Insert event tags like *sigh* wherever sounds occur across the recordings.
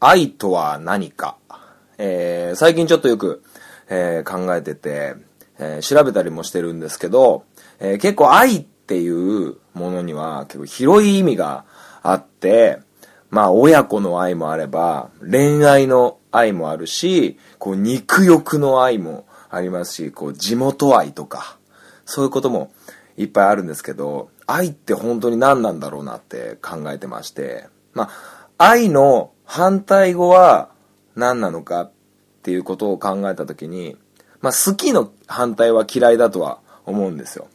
愛とは何か。えー、最近ちょっとよく、えー、考えてて、えー、調べたりもしてるんですけど、えー、結構愛っていうものには結構広い意味があって、まあ親子の愛もあれば、恋愛の愛もあるし、こう肉欲の愛もありますし、こう地元愛とか、そういうこともいっぱいあるんですけど、愛って本当に何なんだろうなって考えてまして、まあ、愛の反対語は何なのかっていうことを考えたときに、まあ、好きの反対は嫌いだとは思うんですよ。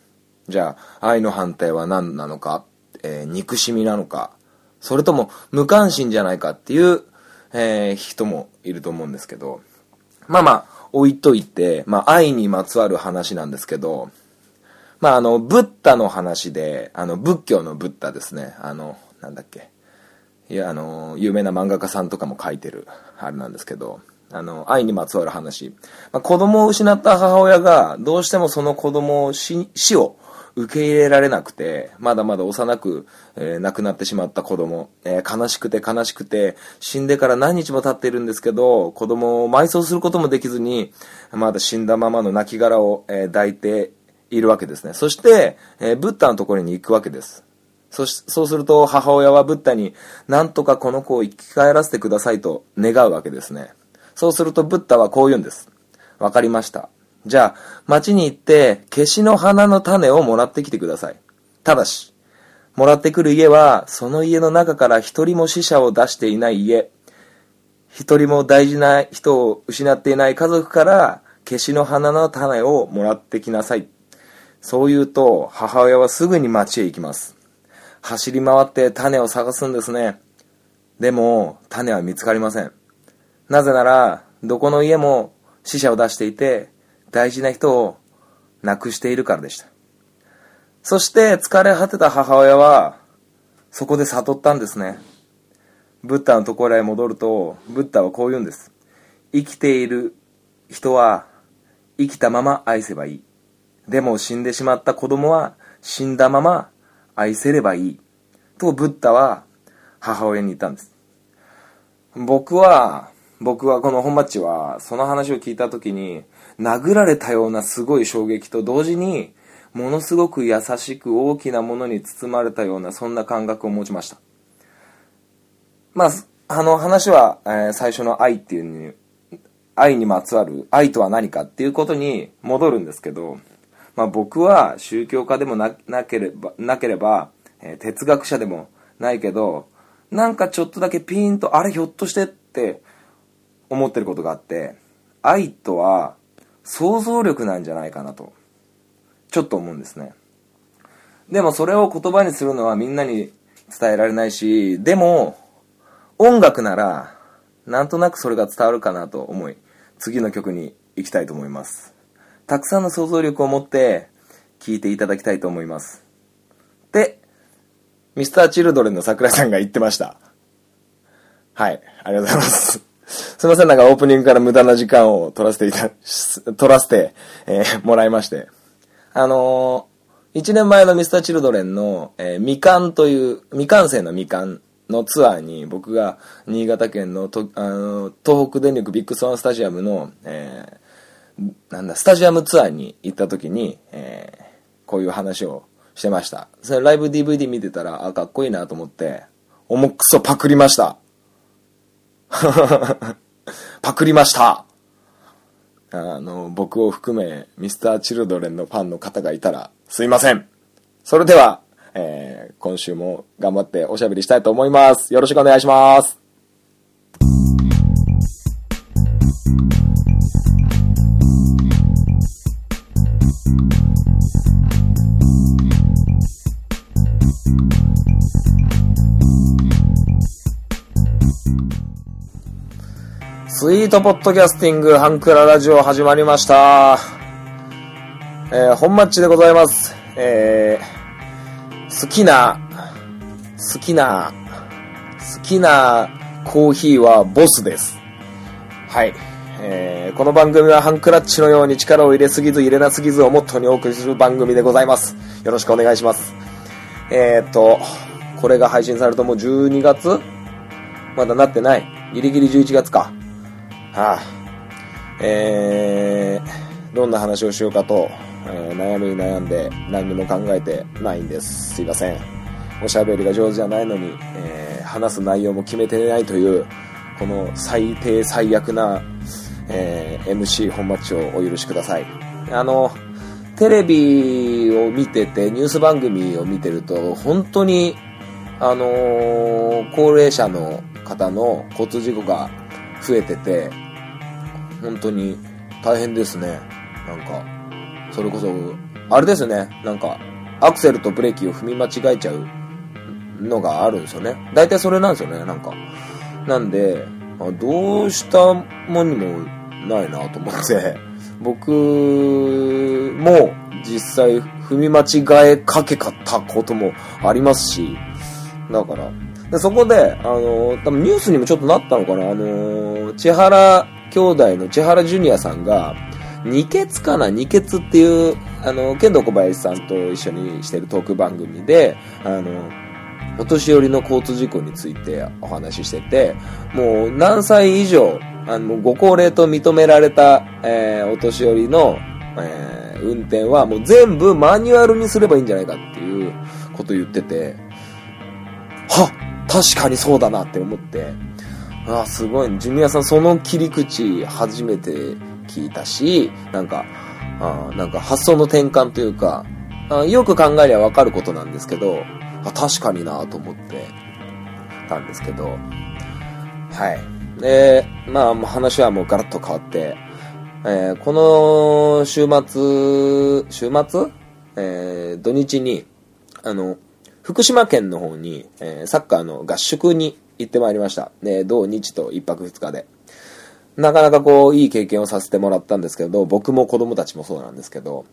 じゃあ、愛の反対は何なのか、えー、憎しみなのか、それとも無関心じゃないかっていう、えー、人もいると思うんですけど、まあまあ、置いといて、まあ愛にまつわる話なんですけど、まああの、ブッダの話で、あの、仏教のブッダですね。あの、なんだっけ。いや、あの、有名な漫画家さんとかも書いてる、あれなんですけど、あの、愛にまつわる話。まあ、子供を失った母親が、どうしてもその子供を死、死を受け入れられなくて、まだまだ幼く、えー、亡くなってしまった子供、えー、悲しくて悲しくて、死んでから何日も経っているんですけど、子供を埋葬することもできずに、まだ死んだままの亡骸を、えー、抱いているわけですね。そして、えブッダのところに行くわけです。そし、そうすると母親はブッダに、なんとかこの子を生き返らせてくださいと願うわけですね。そうするとブッダはこう言うんです。わかりました。じゃあ、町に行って、消しの花の種をもらってきてください。ただし、もらってくる家は、その家の中から一人も死者を出していない家、一人も大事な人を失っていない家族から、消しの花の種をもらってきなさい。そう言うと、母親はすぐに町へ行きます。走り回って種を探すんですね。でも、種は見つかりません。なぜなら、どこの家も死者を出していて、大事な人を亡くしているからでした。そして疲れ果てた母親は、そこで悟ったんですね。ブッダのところへ戻ると、ブッダはこう言うんです。生きている人は生きたまま愛せばいい。でも死んでしまった子供は死んだまま愛せればいい。とブッダは母親に言ったんです。僕は、僕はこの本町はその話を聞いた時に殴られたようなすごい衝撃と同時に、ものすごく優しく大きなものに包まれたような、そんな感覚を持ちました。まあ、あの話は、えー、最初の愛っていうに、愛にまつわる、愛とは何かっていうことに戻るんですけど、まあ僕は宗教家でもなければ、なければ、えー、哲学者でもないけど、なんかちょっとだけピーンと、あれひょっとしてって思ってることがあって、愛とは想像力なんじゃないかなと、ちょっと思うんですね。でもそれを言葉にするのはみんなに伝えられないし、でも、音楽なら、なんとなくそれが伝わるかなと思い、次の曲に行きたいと思います。たくさんの想像力を持って聴いていただきたいと思います。で、ミスターチルドレンの桜井さんが言ってました。はい、ありがとうございます。*laughs* すいません、なんかオープニングから無駄な時間を取らせていた、*laughs* 取らせて、えー、もらいまして。あのー、1年前のミスターチルドレンの、えー、みかんという、未完成のみかんのツアーに僕が新潟県のとあの東北電力ビッグスワンスタジアムの、えー、なんだ、スタジアムツアーに行った時に、えー、こういう話をしてました。それライブ DVD 見てたら、あ、かっこいいなと思って、重くそパクりました。*laughs* パクりましたあの、僕を含め、ミスターチルドレンのファンの方がいたら、すいません。それでは、えー、今週も頑張っておしゃべりしたいと思います。よろしくお願いします。スイートポッドキャスティングハンクララジオ始まりました。えー、本マッチでございます。えー、好きな、好きな、好きなコーヒーはボスです。はい。えー、この番組はハンクラッチのように力を入れすぎず入れなすぎずをモットーにお送りする番組でございます。よろしくお願いします。えー、っと、これが配信されるともう12月？まだなってない。ギリギリ11月か。はあ、えー、どんな話をしようかと、えー、悩み悩んで何にも考えてないんです。すいません。おしゃべりが上手じゃないのに、えー、話す内容も決めてないという、この最低最悪な、えー、MC 本マッチをお許しください。あの、テレビを見てて、ニュース番組を見てると、本当に、あのー、高齢者の方の交通事故が増えてて、本当に大変ですね。なんか、それこそ、あれですね。なんか、アクセルとブレーキを踏み間違えちゃうのがあるんですよね。大体それなんですよね、なんか。なんで、どうしたもんにもないなと思って、僕も実際踏み間違えかけかったこともありますし、だから、でそこで、あの多分ニュースにもちょっとなったのかな、あの千原兄弟の千原ジュニアさんが、二血かな二血っていう、あの、剣道小林さんと一緒にしてるトーク番組で、あの、お年寄りの交通事故についてお話ししてて、もう何歳以上、あの、ご高齢と認められた、えー、お年寄りの、えー、運転はもう全部マニュアルにすればいいんじゃないかっていうこと言ってて、は確かにそうだなって思って、あすごい、ジュニアさんその切り口初めて聞いたし、なんか、あなんか発想の転換というか、あよく考えりゃわかることなんですけど、あ、確かになと思ってたんですけど、はい。で、まあ、話はもうガラッと変わって、えー、この週末、週末？えー、土日に、あの、福島県の方に、えー、サッカーの合宿に行ってまいりました。で、土日と一泊二日で。なかなかこう、いい経験をさせてもらったんですけど、僕も子供たちもそうなんですけど、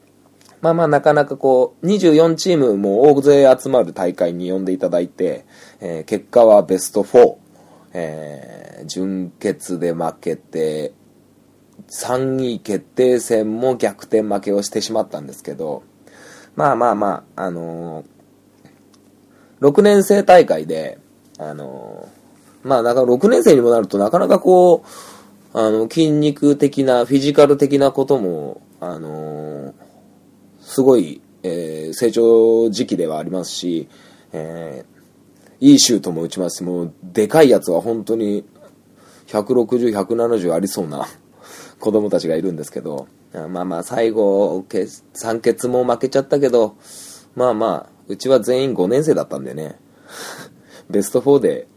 まあまあなかなかこう、24チームも大勢集まる大会に呼んでいただいて、えー、結果はベスト4、えー、準決で負けて、3位決定戦も逆転負けをしてしまったんですけど、まあまあまあ、あのー、6年生大会で、あの、まあなんか6年生にもなるとなかなかこう、あの、筋肉的な、フィジカル的なことも、あのすごい、えー、成長時期ではありますし、え、いいシュートも打ちますし、もう、でかいやつは本当に、160、170ありそうな *laughs* 子供たちがいるんですけど、まあまあ、最後、酸欠も負けちゃったけど、まあまあ、うちは全員5年生だったんでね、ベスト4で、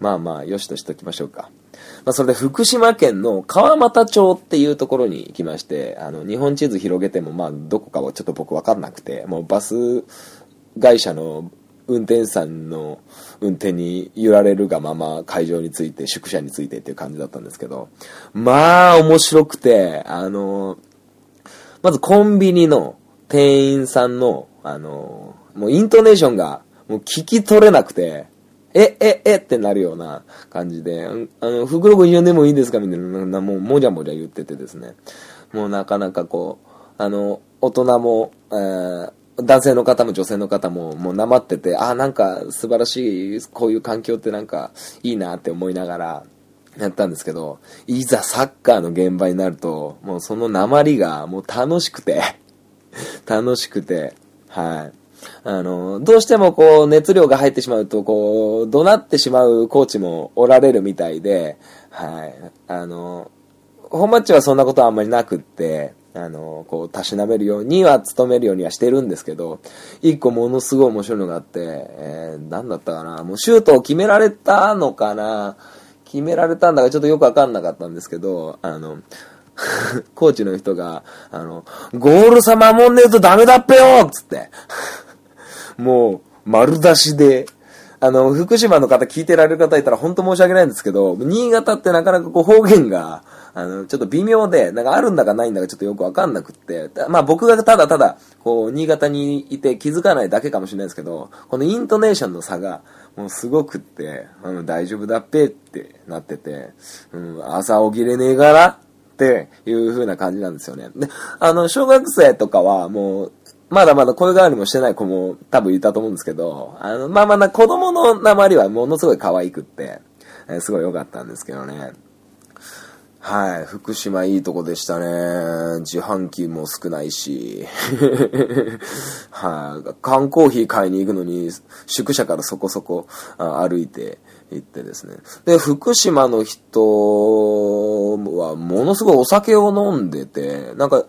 まあまあ、よしとしときましょうか。まあ、それで福島県の川俣町っていうところに行きまして、あの、日本地図広げても、まあ、どこかはちょっと僕わかんなくて、もうバス会社の運転手さんの運転に揺られるがまま会場に着いて、宿舎に着いてっていう感じだったんですけど、まあ、面白くて、あの、まずコンビニの店員さんの、あの、もうイントネーションが、もう聞き取れなくて、え、え、えってなるような感じで、あの、袋ご一緒でもいいですか？みたいな、もう、もじゃもじゃ言っててですね。もうなかなかこう、あの、大人も、えー、男性の方も女性の方ももうなまってて、ああ、なんか素晴らしい、こういう環境ってなんかいいなって思いながらやったんですけど、いざサッカーの現場になると、もうその鉛がもう楽しくて *laughs* 楽しくて、はい。あの、どうしてもこう、熱量が入ってしまうと、こう、怒鳴ってしまうコーチもおられるみたいで、はい。あの、本マッチはそんなことはあんまりなくって、あの、こう、たしなめるようには、努めるようにはしてるんですけど、一個ものすごい面白いのがあって、えー、なんだったかな、もうシュートを決められたのかな、決められたんだかちょっとよくわかんなかったんですけど、あの、*laughs* コーチの人が、あの、ゴール差守んねえとダメだっぺよつって。もう、丸出しで、あの、福島の方聞いてられる方いたら本当申し訳ないんですけど、新潟ってなかなかこう方言が、あの、ちょっと微妙で、なんかあるんだかないんだかちょっとよくわかんなくって、まあ僕がただただ、こう、新潟にいて気づかないだけかもしれないですけど、このイントネーションの差が、もうすごくって、うん、大丈夫だっぺってなってて、うん、朝起きれねえからっていう風な感じなんですよね。で、あの、小学生とかはもう、まだまだ声変わりもしてない子も多分いたと思うんですけど、あの、まあまあな、子供の鉛はものすごい可愛くって、えー、すごい良かったんですけどね。はい。福島いいとこでしたね。自販機も少ないし。*laughs* はい。缶コーヒー買いに行くのに、宿舎からそこそこ歩いて行ってですね。で、福島の人はものすごいお酒を飲んでて、なんか、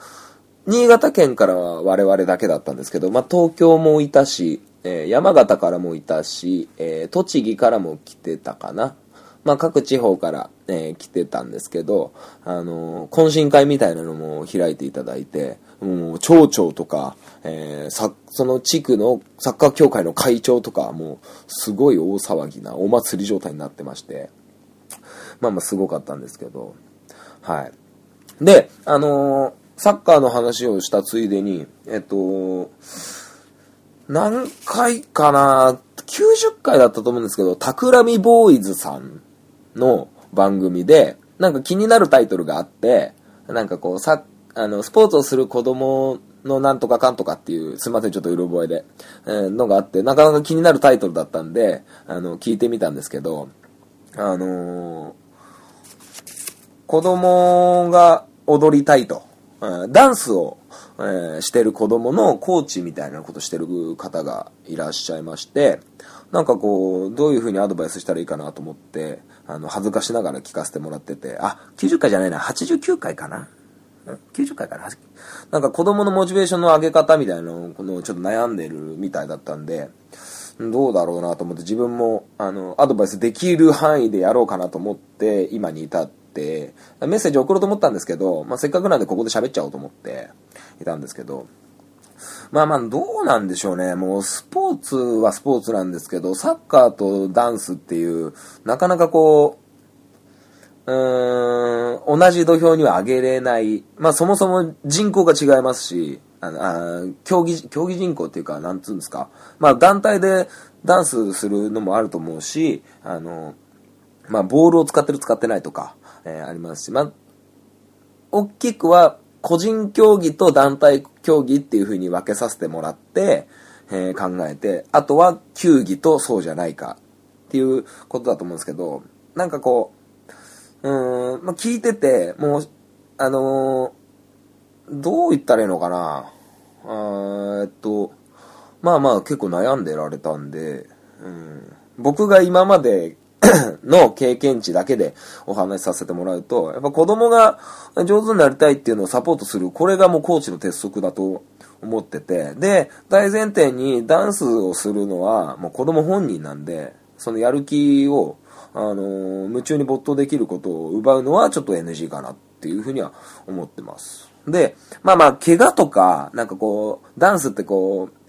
新潟県からは我々だけだったんですけど、まあ、東京もいたし、えー、山形からもいたし、えー、栃木からも来てたかな。まあ、各地方から、えー、来てたんですけど、あの、懇親会みたいなのも開いていただいて、もう、町長とか、えー、その地区のサッカー協会の会長とか、もう、すごい大騒ぎな、お祭り状態になってまして、まあまあ、すごかったんですけど、はい。で、あの、サッカーの話をしたついでに、えっと、何回かな、90回だったと思うんですけど、タクラミボーイズさんの番組で、なんか気になるタイトルがあって、なんかこう、さ、あの、スポーツをする子供のなんとかかんとかっていう、すいません、ちょっとうる覚えで、えー、のがあって、なかなか気になるタイトルだったんで、あの、聞いてみたんですけど、あのー、子供が踊りたいと、ダンスを、えー、してる子供のコーチみたいなことしてる方がいらっしゃいまして、なんかこう、どういう風にアドバイスしたらいいかなと思って、あの、恥ずかしながら聞かせてもらってて、あ、90回じゃないな、89回かな ?90 回かな？なんか子供のモチベーションの上げ方みたいなのを、ちょっと悩んでるみたいだったんで、どうだろうなと思って自分も、あの、アドバイスできる範囲でやろうかなと思って、今に至って、メッセージ送ろうと思ったんですけど、まあ、せっかくなんでここで喋っちゃおうと思っていたんですけど、まあまあ、どうなんでしょうね。もう、スポーツはスポーツなんですけど、サッカーとダンスっていう、なかなかこう、うーん、同じ土俵には上げれない。まあ、そもそも人口が違いますし、あのあ競技、競技人口っていうか、なんつうんですか。まあ、団体でダンスするのもあると思うし、あの、まあ、ボールを使ってる使ってないとか、えー、ありますし、まあ、大きくは、個人競技と団体競技っていう風に分けさせてもらって、えー、考えて、あとは球技とそうじゃないかっていうことだと思うんですけど、なんかこう、うーん、まあ、聞いてて、もう、あのー、どう言ったらいいのかな。えっと、まあまあ結構悩んでられたんで、うん、僕が今まで *clears throat* の経験値だけでお話しさせてもらうと、やっぱ子供が上手になりたいっていうのをサポートする、これがもうコーチの鉄則だと思ってて、で、大前提にダンスをするのはもう子供本人なんで、そのやる気を、あのー、夢中に没頭できることを奪うのはちょっと NG かなっていうふうには思ってます。で、まあまあ、怪我とか、なんかこう、ダンスってこう、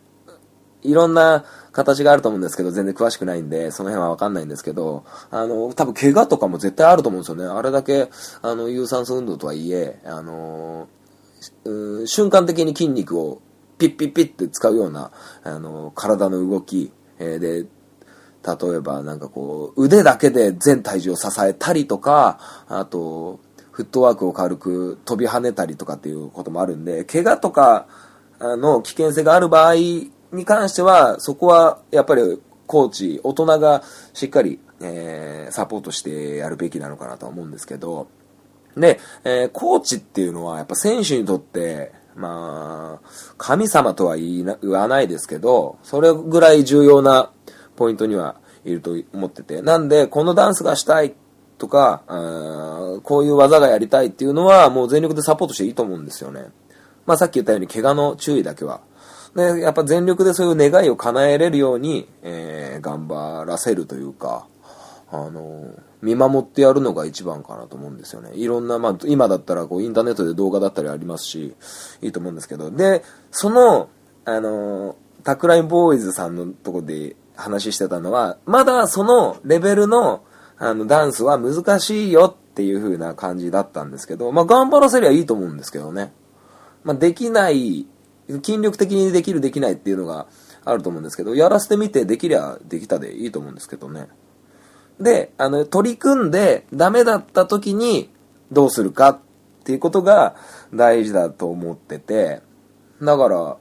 いろんな形があると思うんですけど、全然詳しくないんで、その辺はわかんないんですけど、あの、多分怪我とかも絶対あると思うんですよね。あれだけ、あの、有酸素運動とはいえ、あの、瞬間的に筋肉をピッピッピッって使うような、あの、体の動き、えー、で、例えばなんかこう、腕だけで全体重を支えたりとか、あと、フットワークを軽く飛び跳ねたりとかっていうこともあるんで、怪我とかの危険性がある場合に関しては、そこはやっぱりコーチ、大人がしっかり、えー、サポートしてやるべきなのかなと思うんですけど、で、えー、コーチっていうのはやっぱ選手にとって、まあ、神様とは言わないですけど、それぐらい重要なポイントにはいると思ってて、なんで、このダンスがしたいとか、こういう技がやりたいっていうのは、もう全力でサポートしていいと思うんですよね。まあさっき言ったように、怪我の注意だけはで、やっぱ全力でそういう願いを叶えれるように、えー、頑張らせるというか、あの、見守ってやるのが一番かなと思うんですよね。いろんな、まあ、今だったらこうインターネットで動画だったりありますし、いいと思うんですけど、で、その、あの、タクラインボーイズさんのとこで話してたのは、まだそのレベルの、あの、ダンスは難しいよっていう風な感じだったんですけど、まあ、頑張らせりゃいいと思うんですけどね。まあ、できない筋力的にできるできないっていうのがあると思うんですけど、やらせてみてできりゃできたでいいと思うんですけどね。で、あの、取り組んでダメだった時にどうするかっていうことが大事だと思ってて、だから、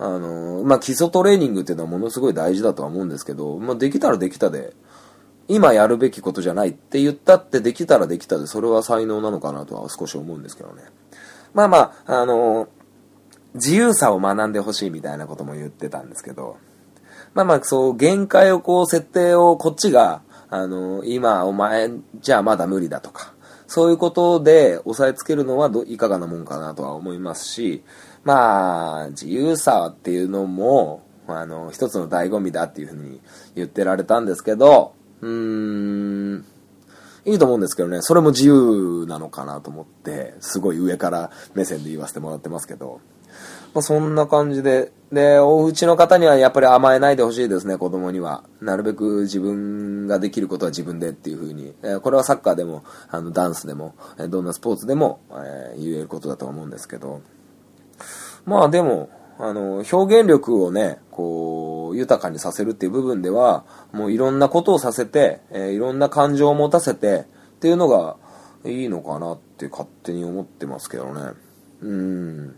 あの、まあ、基礎トレーニングっていうのはものすごい大事だとは思うんですけど、まあ、できたらできたで今やるべきことじゃないって言ったってできたらできたで、それは才能なのかなとは少し思うんですけどね。まあまあ、あの、自由さを学んでほしいみたいなことも言ってたんですけど、まあまあ、そう、限界をこう、設定をこっちが、あの、今お前じゃあまだ無理だとか、そういうことで押さえつけるのはどいかがなもんかなとは思いますし、まあ、自由さっていうのも、あの、一つの醍醐味だっていうふうに言ってられたんですけど、うーん、いいと思うんですけどね、それも自由なのかなと思って、すごい上から目線で言わせてもらってますけど、まあ、そんな感じで、で、お家の方にはやっぱり甘えないでほしいですね、子供には。なるべく自分ができることは自分でっていう風に。えこれはサッカーでも、あの、ダンスでも、えどんなスポーツでも、えー、言えることだと思うんですけど。まあでも、あの、表現力をね、こう、豊かにさせるっていう部分では、もういろんなことをさせて、え、いろんな感情を持たせて、っていうのがいいのかなって勝手に思ってますけどね。うん。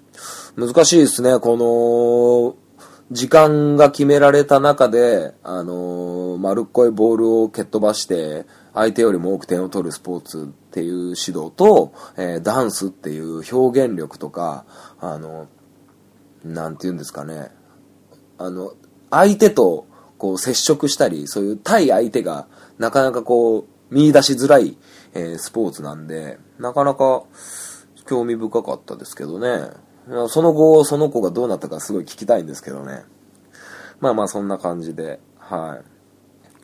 難しいですね、この、時間が決められた中で、あの丸っこいボールを蹴っ飛ばして、相手よりも多く点を取るスポーツっていう指導と、えー、ダンスっていう表現力とか、あの、なんて言うんですかね、あの、相手とこう接触したり、そういう対相手がなかなかこう見出しづらい、えー、スポーツなんで、なかなか興味深かったですけどね。その後、その子がどうなったかすごい聞きたいんですけどね。まあまあそんな感じで、はい。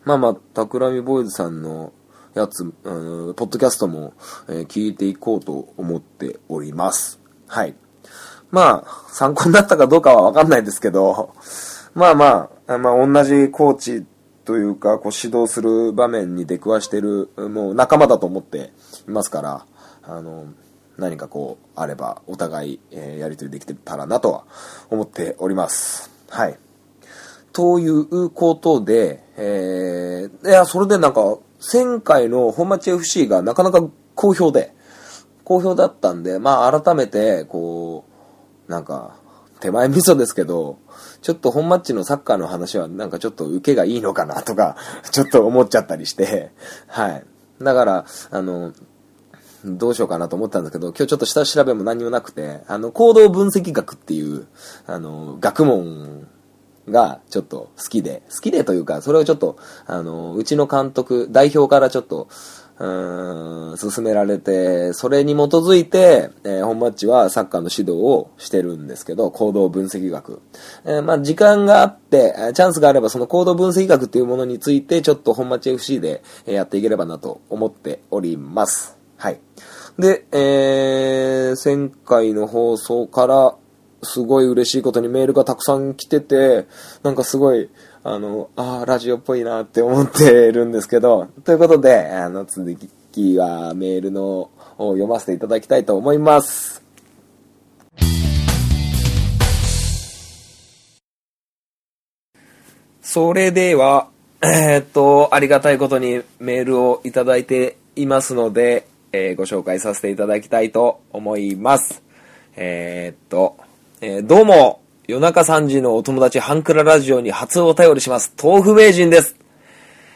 まあまあ、タクラミボーイズさんのやつ、うん、ポッドキャストも、えー、聞いていこうと思っております。はい。まあ、参考になったかどうかはわかんないですけど、まあまあ、まあ同じコーチというか、こう指導する場面に出くわしてる、もう仲間だと思っていますから、あの、何かこう、あれば、お互い、えー、やりとりできてたらなとは思っております。はい。ということで、えー、いや、それでなんか、前回の本町 FC がなかなか好評で、好評だったんで、まあ改めて、こう、なんか、手前味噌ですけど、ちょっと本マッチのサッカーの話はなんかちょっと受けがいいのかなとか、ちょっと思っちゃったりして、はい。だから、あの、どうしようかなと思ったんですけど、今日ちょっと下調べも何もなくて、あの、行動分析学っていう、あの、学問がちょっと好きで、好きでというか、それをちょっと、あの、うちの監督、代表からちょっと、うーん、進められて、それに基づいて、えー、本マッチはサッカーの指導をしてるんですけど、行動分析学。えー、まあ、時間があって、チャンスがあればその行動分析学っていうものについて、ちょっと本マッチ FC でやっていければなと思っております。はい。で、えー、前回の放送から、すごい嬉しいことにメールがたくさん来てて、なんかすごい、あの、ああ、ラジオっぽいなって思ってるんですけど、ということで、あの、続きはメールのを読ませていただきたいと思います。それでは、えー、っと、ありがたいことにメールをいただいていますので、えー、ご紹介させていただきたいと思います。えー、っと、えどうも、夜中3時のお友達ハンクララジオに初お便りします。豆腐名人です。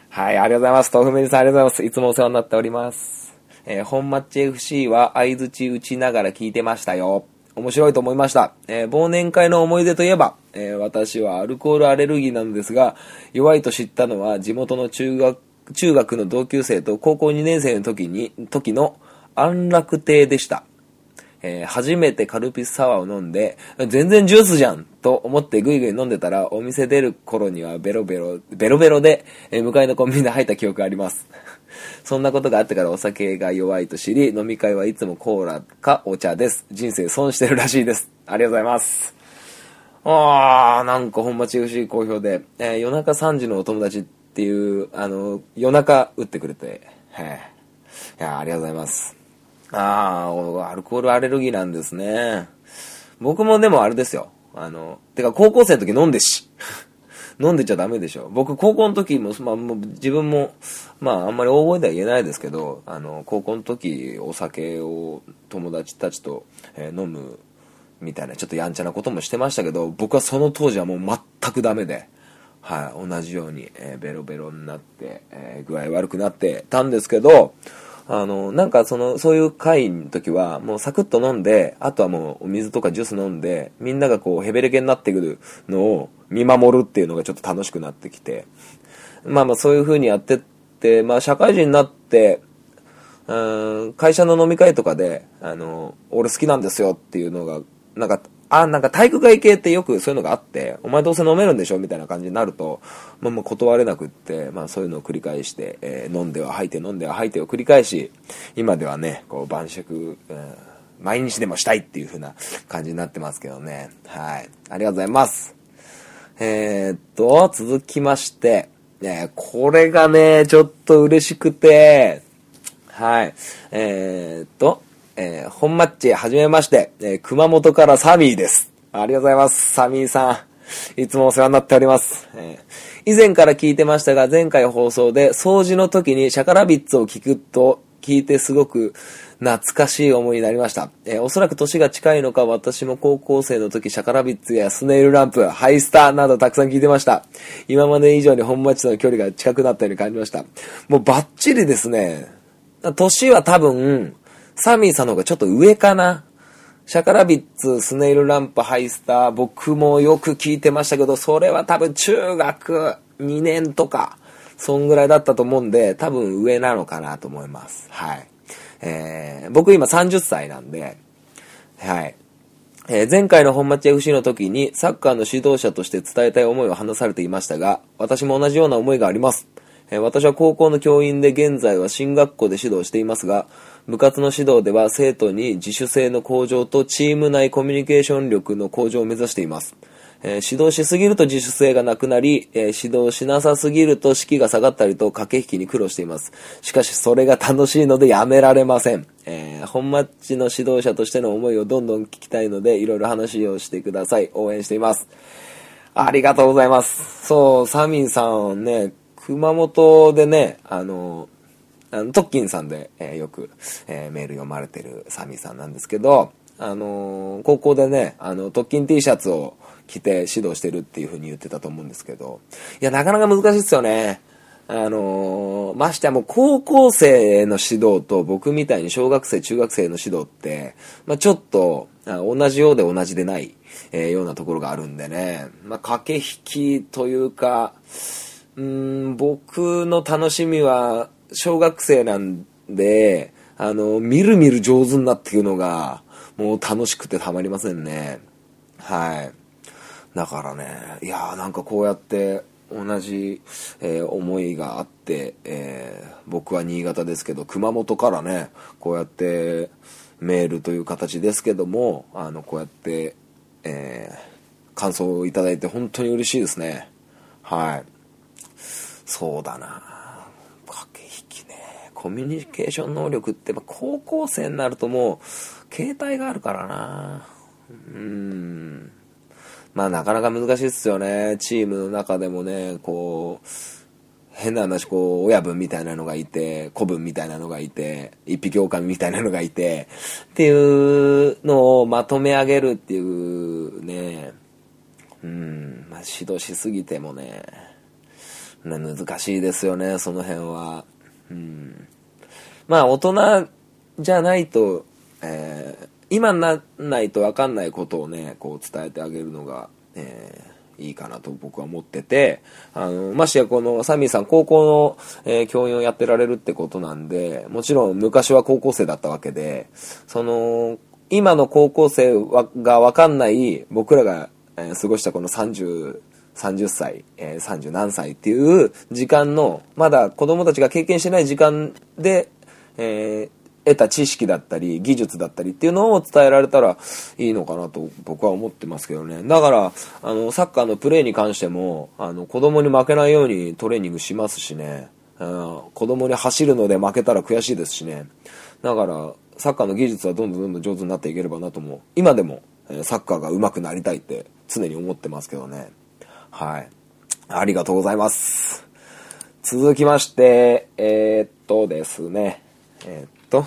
はい、ありがとうございます。豆腐名人さんありがとうございます。いつもお世話になっております。えー、本マッチ FC は相づち打ちながら聞いてましたよ。面白いと思いました。えー、忘年会の思い出といえば、えー、私はアルコールアレルギーなのですが、弱いと知ったのは地元の中学、中学の同級生と高校2年生の時に、時の安楽亭でした。えー、初めてカルピスサワーを飲んで、全然ジュースじゃんと思ってぐいぐい飲んでたら、お店出る頃にはベロベロ、ベロベロで、えー、向かいのコンビニで入った記憶があります。*laughs* そんなことがあってからお酒が弱いと知り、飲み会はいつもコーラかお茶です。人生損してるらしいです。ありがとうございます。あー、なんか本町 FC 好評で、えー、夜中3時のお友達っていう、あの、夜中打ってくれて、へいやありがとうございます。ああ、アルコールアレルギーなんですね。僕もでもあれですよ。あの、てか高校生の時飲んでし。*laughs* 飲んでちゃダメでしょ。僕高校の時も、まあ、もう自分も、まああんまり大声では言えないですけど、あの、高校の時お酒を友達たちと、えー、飲むみたいなちょっとやんちゃなこともしてましたけど、僕はその当時はもう全くダメで、はい、同じように、えー、ベロベロになって、えー、具合悪くなってたんですけど、あの、なんかその、そういう会の時は、もうサクッと飲んで、あとはもうお水とかジュース飲んで、みんながこうヘベレケになってくるのを見守るっていうのがちょっと楽しくなってきて、まあまあそういう風にやってって、まあ社会人になって、うん、会社の飲み会とかで、あの、俺好きなんですよっていうのが、なんかあ、なんか体育会系ってよくそういうのがあって、お前どうせ飲めるんでしょみたいな感じになると、まあ、まあ断れなくって、まあそういうのを繰り返して、えー、飲んでは吐いて飲んでは吐いてを繰り返し、今ではね、こう晩酌、うん、毎日でもしたいっていう風な感じになってますけどね。はい。ありがとうございます。えー、っと、続きまして、ね、これがね、ちょっと嬉しくて、はい。えー、っと、えー、本マッチ、はじめまして、えー、熊本からサミーです。ありがとうございます。サミーさん。いつもお世話になっております。えー、以前から聞いてましたが、前回放送で掃除の時に SHAKALABBITS を聞くと、聞いてすごく懐かしい思いになりました。えー、おそらく年が近いのか、私も高校生の時、 SHAKALABBITS や SNAIL RAMP、ハイスターなどたくさん聞いてました。今まで以上に本町との距離が近くなったように感じました。もうバッチリですね。年は多分、サミーさんの方がちょっと上かな。 SHAKALABBITS、SNAIL RAMP、ハイスター、僕もよく聞いてましたけど、それは多分中学2年とか、そんぐらいだったと思うんで、多分上なのかなと思います。はい。えー、僕今30歳なんで、はい。えー、前回の本町 FC の時にサッカーの指導者として伝えたい思いを話されていましたが、私も同じような思いがあります。えー、私は高校の教員で現在は進学校で指導していますが、部活の指導では生徒に自主性の向上とチーム内コミュニケーション力の向上を目指しています。えー、指導しすぎると自主性がなくなり、えー、指導しなさすぎると士気が下がったりと駆け引きに苦労しています。しかしそれが楽しいのでやめられません。えー、本マッチの指導者としての思いをどんどん聞きたいので、いろいろ話をしてください。応援しています。ありがとうございます。そう、サミンさんね、熊本でね、あのあの、トッキンさんで、えー、よく、えー、メール読まれてるサミーさんなんですけど、あのー、高校でね、あの、特勤 T シャツを着て指導してるっていう風に言ってたと思うんですけど、いや、なかなか難しいっすよね。あのー、ましてやもう高校生の指導と僕みたいに小学生、中学生の指導って、まあ、ちょっと、同じようで同じでない、えー、ようなところがあるんでね、まあ、駆け引きというか、うん、僕の楽しみは、小学生なんで、あの、みるみる上手になっていくのが、もう楽しくてたまりませんね。はい。だからね、いやーなんかこうやって同じ、えー、思いがあって、えー、僕は新潟ですけど、熊本からね、こうやってメールという形ですけども、あの、こうやって、えー、感想をいただいて本当に嬉しいですね。はい。そうだなコミュニケーション能力ってま、高校生になるともう、携帯があるからなうん。まあなかなか難しいっすよね。チームの中でもね、こう、変な話、こう、親分みたいなのがいて、子分みたいなのがいて、一匹狼みたいなのがいて、っていうのをまとめ上げるっていうね、うん、まあ指導しすぎてもね、難しいですよね、その辺は。うん。まあ、大人じゃないと、えー、今にならないと分かんないことをね、こう伝えてあげるのが、えー、いいかなと僕は思ってて、あの、ましてやこのサミーさん高校の、えー、教員をやってられるってことなんで、もちろん昔は高校生だったわけで、その、今の高校生が分かんない僕らが、え、過ごしたこの30、30歳、えー、30何歳っていう時間の、まだ子供たちが経験してない時間で、えー、得た知識だったり、技術だったりっていうのを伝えられたらいいのかなと僕は思ってますけどね。だから、あの、サッカーのプレーに関しても、あの、子供に負けないようにトレーニングしますしね。うん、子供に走るので負けたら悔しいですしね。だから、サッカーの技術はどんどんどんどん上手になっていければなと思う。今でも、サッカーが上手くなりたいって常に思ってますけどね。はい。ありがとうございます。続きまして、えー、っとですね。えー、っと、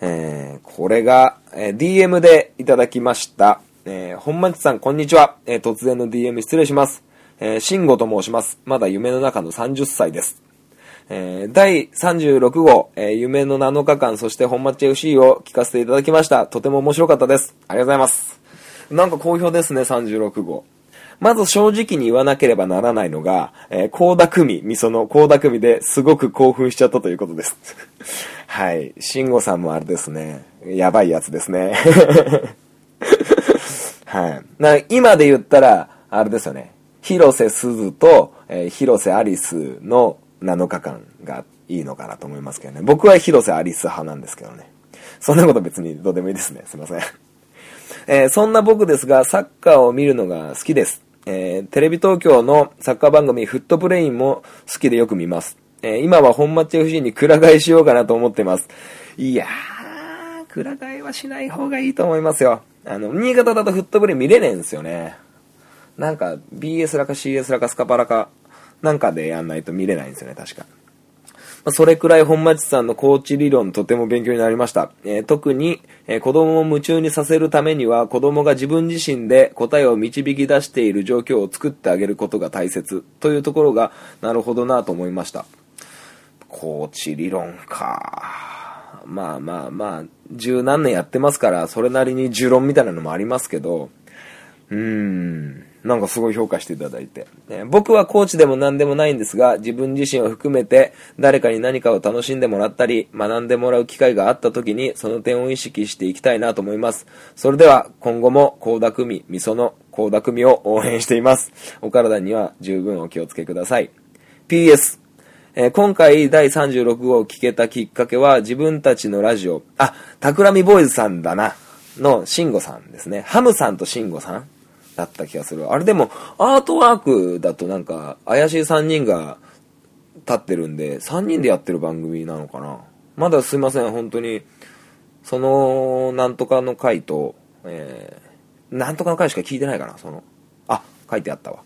えー、これが、えー、DM でいただきました。えー、本町さん、こんにちは。えー、突然の DM 失礼します。えー、慎吾と申します。まだ夢の中の30歳です。えー、第36号、えー、夢の7日間、そして本町 FC を聞かせていただきました。とても面白かったです。ありがとうございます。なんか好評ですね、36号。まず正直に言わなければならないのが、えー、高田組、みその高田組ですごく興奮しちゃったということです。*laughs* はい。慎吾さんもあれですね。やばいやつですね。*laughs* はい。な今で言ったら、あれですよね。広瀬すずと、えー、広瀬アリスの7日間がいいのかなと思いますけどね。僕は広瀬アリス派なんですけどね。そんなこと別にどうでもいいですね。すいません。*laughs* えー、そんな僕ですが、サッカーを見るのが好きです。えー、テレビ東京のサッカー番組フットプレインも好きでよく見ます。えー、今は本町 FC にくら替えしようかなと思ってます。いやー、くら替えはしない方がいいと思いますよ。あの、新潟だとフットプレイン見れねえんですよね。なんか BS らか CS らかスカパラかなんかでやんないと見れないんですよね、確か。まそれくらい本町さんのコーチ理論とても勉強になりました。えー、特に、えー、子供を夢中にさせるためには子供が自分自身で答えを導き出している状況を作ってあげることが大切というところがなるほどなと思いました。コーチ理論か。まあまあまあ、十何年やってますから、それなりに呪論みたいなのもありますけど、うーん。なんかすごい評価していただいて、ね。僕はコーチでも何でもないんですが、自分自身を含めて誰かに何かを楽しんでもらったり、学んでもらう機会があった時に、その点を意識していきたいなと思います。それでは、今後も高田組、みその高田組を応援しています。お体には十分お気をつけください。PS、えー、今回第36号を聞けたきっかけは自分たちのラジオ、あ、タクラミボーイズさんだな、のシンゴさんですね。ハムさんとシンゴさんだった気がする。あれでも、アートワークだとなんか、怪しい3人が立ってるんで、3人でやってる番組なのかな。まだすいません、本当に、その、なんとかの回と、えー、なんとかの回しか聞いてないかな、その、あ、書いてあったわ。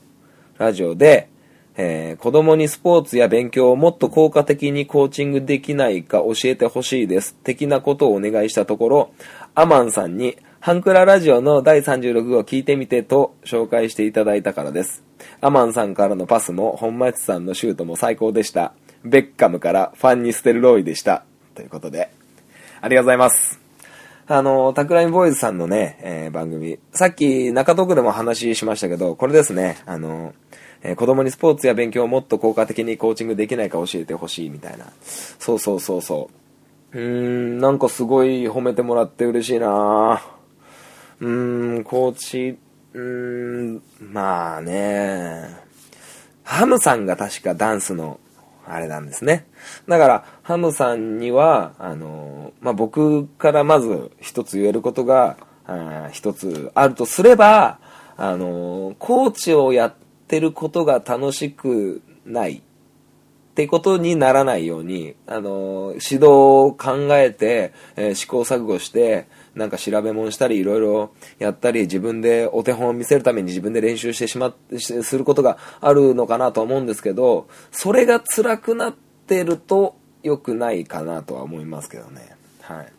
ラジオで、えー、子供にスポーツや勉強をもっと効果的にコーチングできないか教えてほしいです。的なことをお願いしたところ、アマンさんに、ハンクララジオの第36号聞いてみてと紹介していただいたからです。アマンさんからのパスも本町さんのシュートも最高でした。ベッカムからファンにステルロイでした。ということで、ありがとうございます。あの、タクラインボーイズさんのね、えー、番組、さっき中東区でも話しましたけど、これですね、あの、えー、子供にスポーツや勉強をもっと効果的にコーチングできないか教えてほしいみたいな。そうそうそうそう。うーん、なんかすごい褒めてもらって嬉しいなぁ。うーん、コーチ、うーん、まあね、ハムさんが確かダンスの、あれなんですね。だから、ハムさんには、あの、まあ、僕からまず一つ言えることが、一つあるとすれば、あの、コーチをやってることが楽しくないってことにならないように、あの、指導を考えて、えー、試行錯誤して、なんか調べ物したりいろいろやったり自分でお手本を見せるために自分で練習してしまってすることがあるのかなと思うんですけどそれが辛くなってると良くないかなとは思いますけどね。はい。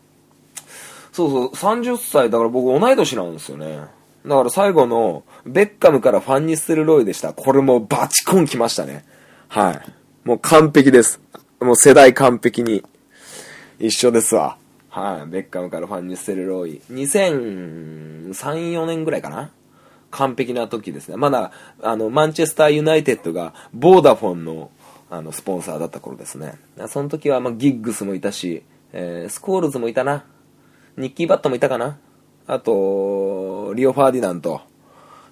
そうそう。30歳だから僕同い年なんですよね。だから最後のベッカムからファンニステルロイでした。これもバチコン来ましたね。はい。もう完璧です。もう世代完璧に。一緒ですわ。はい、ベッカムからファンにステルローイ。2003、4年ぐらいかな？完璧な時ですね。まだ、あの、マンチェスターユナイテッドが、ボーダフォンの、あの、スポンサーだった頃ですね。その時は、まあ、ギッグスもいたし、えー、スコールズもいたな。ニッキー・バットもいたかな？あと、リオ・ファーディナント。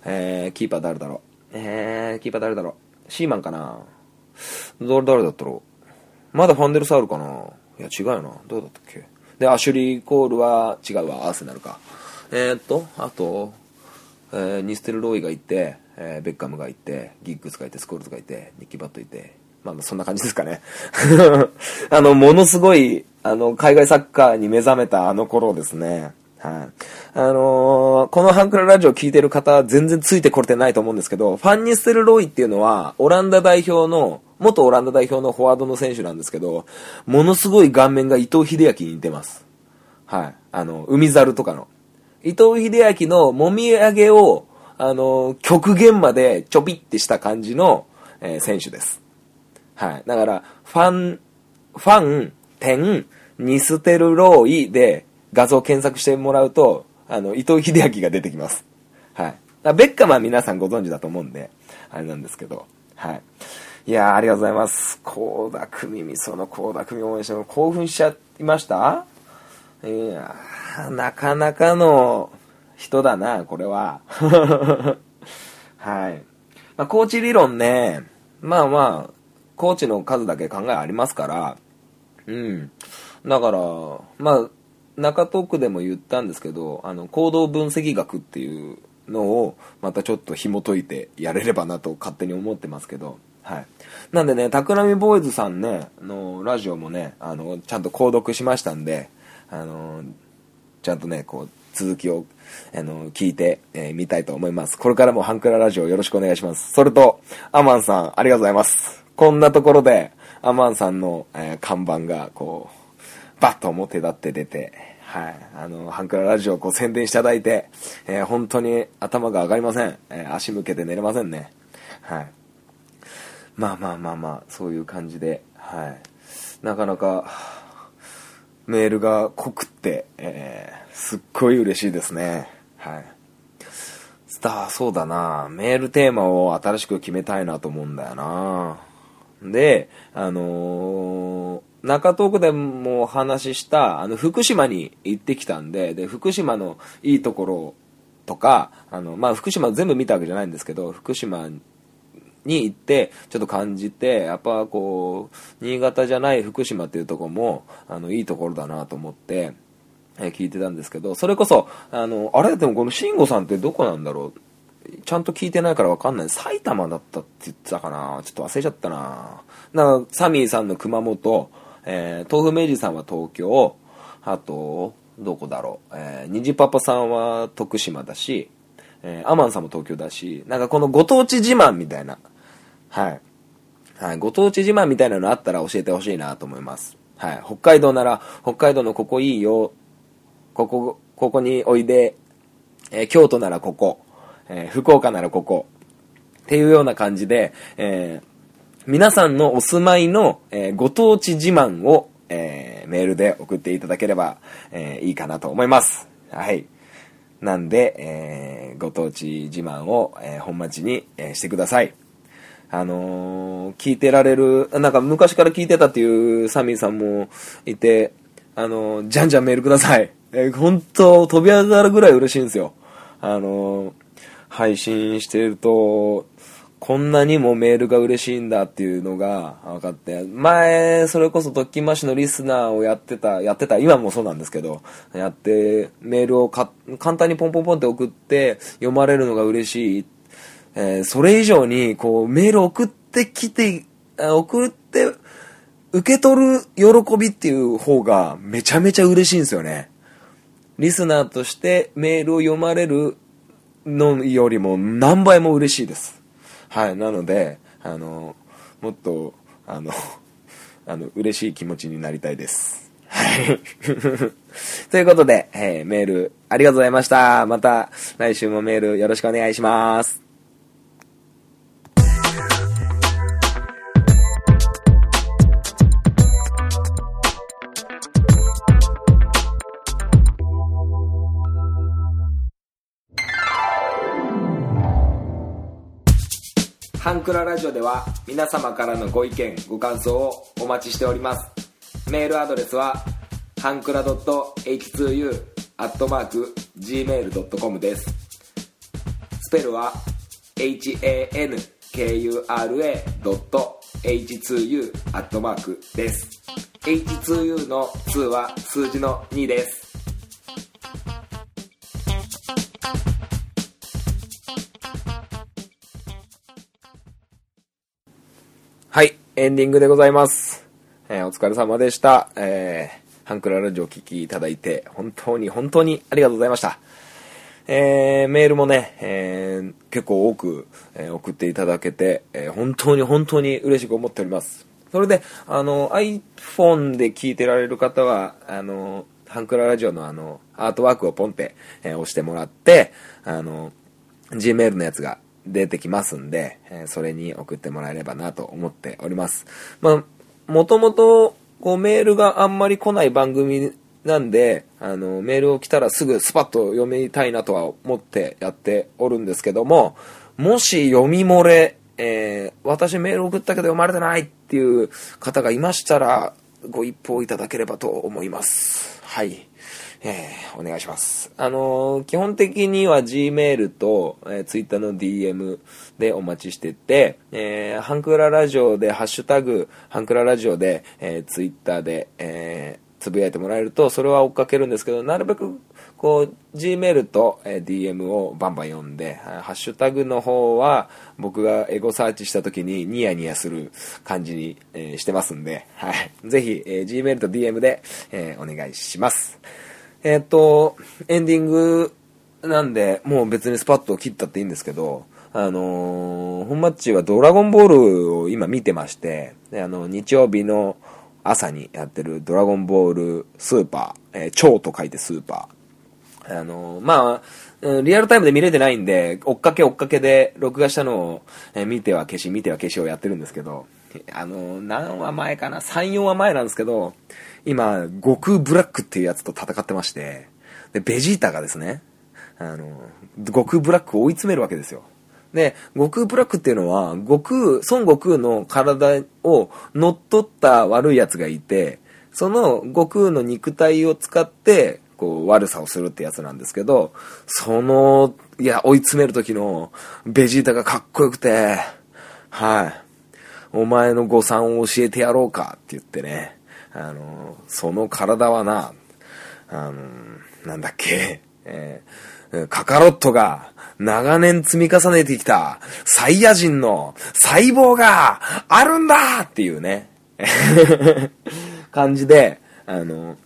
えー、キーパー誰だろう？えー、キーパー誰だろう？シーマンかな？誰誰だったろう？まだファンデルサウルかな？いや、違うよな。どうだったっけ？で、アシュリー・コールは違うわ、アーセナルか。えー、っと、あと、えー、ニステル・ローイがいて、えー、ベッカムがいて、ギッグスがいて、スコールズがいて、ニッキー・バットいて、まあ、そんな感じですかね。*laughs* あの、ものすごい、あの、海外サッカーに目覚めたあの頃ですね。はい。あのー、このハンクララジオ聞いてる方、全然ついてこれてないと思うんですけど、ファンニステル・ロイっていうのは、オランダ代表の、元オランダ代表のフォワードの選手なんですけど、ものすごい顔面が伊藤英明に似てます。はい。あの、海猿とかの。伊藤秀明のもみあげを、あの、極限までちょびってした感じの、えー、選手です。はい。だから、ファン、ファン、点、ニステルロイで画像検索してもらうと、あの、伊藤秀明が出てきます。はい。ベッカムは皆さんご存知だと思うんで、あれなんですけど、はい。いやありがとうございます。高田組みその高田組応援しても興奮しちゃいました？いやなかなかの人だな、これは。*laughs* はい。まあ、コーチ理論ね、まあまあ、コーチの数だけ考えありますから、うん。だから、まあ、中東区でも言ったんですけど、あの、行動分析学っていうのを、またちょっと紐解いてやれればなと勝手に思ってますけど、はい。なんでね、企ボーイズさんね、の、ラジオもね、あの、ちゃんと購読しましたんで、あの、ちゃんとね、こう、続きを、あの、聞いてみ、えー、たいと思います。これからもハンクララジオよろしくお願いします。それと、アマンさん、ありがとうございます。こんなところで、アマンさんの、えー、看板が、こう、バッと表立って出て、はい。あの、ハンクララジオをこう宣伝していただいて、えー、本当に頭が上がりません。えー、足向けて寝れませんね。はい。まあまあまあまあ、そういう感じで、はい。なかなか、メールが濃くって、えー、すっごい嬉しいですね。はい。スター、そうだなメールテーマを新しく決めたいなと思うんだよなで、あのー、中東区でもお話しした、あの、福島に行ってきたんで、で、福島のいいところとか、あの、まあ、福島全部見たわけじゃないんですけど、福島に行ってちょっと感じてやっぱこう新潟じゃない福島っていうとこもあのいいところだなと思って、え聞いてたんですけどそれこそあのあれでもこの慎吾さんってどこなんだろうちゃんと聞いてないから分かんない。埼玉だったって言ってたかな。ちょっと忘れちゃったな。なんかサミーさんの熊本、えー、豆腐明治さんは東京あとどこだろう、えー、虹パパさんは徳島だし、えー、アマンさんも東京だしなんかこのご当地自慢みたいなはい。はい。ご当地自慢みたいなのあったら教えてほしいなと思います。はい。北海道なら、北海道のここいいよ。ここ、ここにおいで。えー、京都ならここ。えー、福岡ならここ。っていうような感じで、えー、皆さんのお住まいの、えー、ご当地自慢を、えー、メールで送っていただければ、えー、いいかなと思います。はい。なんで、え、ご当地自慢を、えー、本町に、え、してください。あの、聞いてられる、なんか昔から聞いてたっていうサミーさんもいて、あの、じゃんじゃんメールください。えー、本当飛び上がるぐらい嬉しいんですよ。あの、配信してると、こんなにもメールが嬉しいんだっていうのが分かって、前、それこそドッキマッシュのリスナーをやってた、やってた、今もそうなんですけど、やって、メールを簡単にポンポンポンって送って読まれるのが嬉しいえー、それ以上に、こう、メール送ってきて、送って、受け取る喜びっていう方がめちゃめちゃ嬉しいんですよね。リスナーとしてメールを読まれるのよりも何倍も嬉しいです。はい。なので、あの、もっと、あの、*laughs* あの、嬉しい気持ちになりたいです。はい。*laughs* ということで、えー、メールありがとうございました。また来週もメールよろしくお願いします。クララジオでは皆様からのご意見ご感想をお待ちしております。メールアドレスはハンクラ .h2u.gmail.com です。スペルは hankura.h2u です。H2U の2は数字の2です。はい、エンディングでございます。えー、お疲れ様でした。えー、ハンクララジオを聴きいただいて、本当に本当にありがとうございました。えー、メールもね、えー、結構多く、えー、送っていただけて、え、本当に本当に嬉しく思っております。それで、あの、iPhone で聞いてられる方は、あの、ハンクララジオのあの、アートワークをポンって、え、押してもらって、あの、Gmail のやつが出てきますんで、え、それに送ってもらえればなと思っております。まあ、もともと、こうメールがあんまり来ない番組なんで、あの、メールを来たらすぐスパッと読みたいなとは思ってやっておるんですけども、もし読み漏れ、えー、私メール送ったけど読まれてないっていう方がいましたら、ご一報いただければと思います。はい。えー、お願いします。あのー、基本的には Gmail と、えー、Twitter の DM でお待ちしてて、えー、ハンクララジオで、ハッシュタグ、ハンクララジオで、えー、Twitter で、えー、つぶやいてもらえると、それは追っかけるんですけど、なるべく、こう、Gmail と、えー、DM をバンバン読んで、ハッシュタグの方は、僕がエゴサーチした時にニヤニヤする感じに、えー、してますんで、はい。ぜひ、えー、Gmail と DM で、えー、お願いします。えっ、ー、と、エンディングなんで、もう別にスパッと切ったっていいんですけど、あのー、本マッチはドラゴンボールを今見てまして、あの、日曜日の朝にやってるドラゴンボールスーパー、えー、超と書いてスーパー。あのー、まあ、リアルタイムで見れてないんで、追っかけ追っかけで録画したのを、えー、見ては消し、見ては消しをやってるんですけど、あのー、何話前かな ?3、4話前なんですけど、今、悟空ブラックっていうやつと戦ってまして、で、ベジータがですね、あの、悟空ブラックを追い詰めるわけですよ。で、悟空ブラックっていうのは、悟空、孫悟空の体を乗っ取った悪い奴がいて、その悟空の肉体を使って、こう、悪さをするってやつなんですけど、その、いや、追い詰める時の、ベジータがかっこよくて、はい。お前の誤算を教えてやろうかって言ってね、あの、その体はな、あの、なんだっけ、えー、カカロットが長年積み重ねてきたサイヤ人の細胞があるんだっていうね、感じで、あの、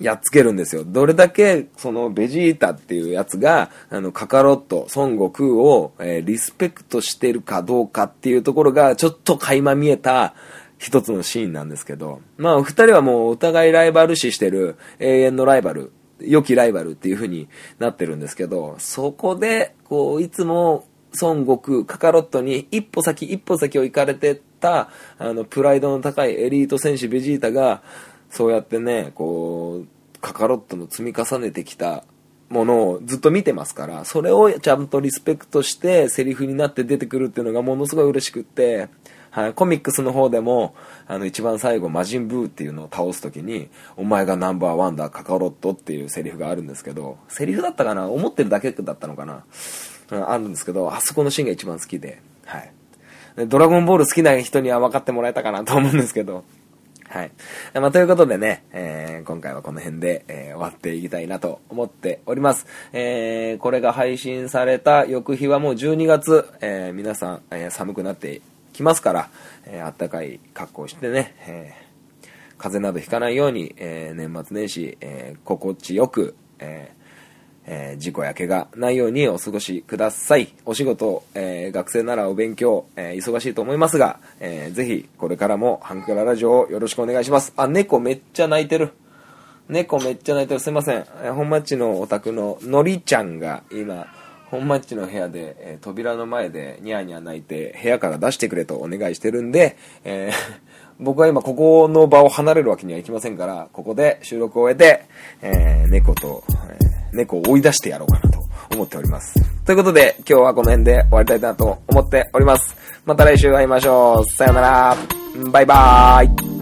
やっつけるんですよ。どれだけ、その、ベジータっていうやつが、あの、カカロット、孫悟空を、えー、リスペクトしてるかどうかっていうところが、ちょっと垣間見えた、一つのシーンなんですけど、まあ、二人はもうお互いライバル視してる永遠のライバル、良きライバルっていう風になってるんですけど、そこで、こう、いつも孫悟空、カカロットに一歩先一歩先を行かれてた、あの、プライドの高いエリート選手ベジータが、そうやってね、こう、カカロットの積み重ねてきたものをずっと見てますから、それをちゃんとリスペクトしてセリフになって出てくるっていうのがものすごい嬉しくって、はい、コミックスの方でも、あの、一番最後、魔人ブーっていうのを倒すときに、お前がナンバーワンだ、カカロットっていうセリフがあるんですけど、セリフだったかな？思ってるだけだったのかな、うん、あるんですけど、あそこのシーンが一番好きで、はい。ドラゴンボール好きな人には分かってもらえたかなと思うんですけど、はい。まあ、ということでね、えー、今回はこの辺で、えー、終わっていきたいなと思っております。えー、これが配信された翌日はもう12月、え、皆さん、え、寒くなってきますから、えー、あったかい格好をしてね、えー、風邪などひかないように、えー、年末年始、えー、心地よく、えーえー、事故や怪我ないようにお過ごしください。お仕事、えー、学生ならお勉強、えー、忙しいと思いますが、えー、ぜひこれからもハンクララジオをよろしくお願いします。あ、猫めっちゃ泣いてる。猫めっちゃ泣いてる。すいません。えー、本町のお宅ののりちゃんが今、本マッチの部屋で、えー、扉の前でニャーニャー泣いて部屋から出してくれとお願いしてるんで、えー、*laughs* 僕は今ここの場を離れるわけにはいきませんから、ここで収録を終えて、えー、猫と、え猫を追い出してやろうかなと思っております。ということで、今日はこの辺で終わりたいなと思っております。また来週会いましょう。さよなら。バイバーイ。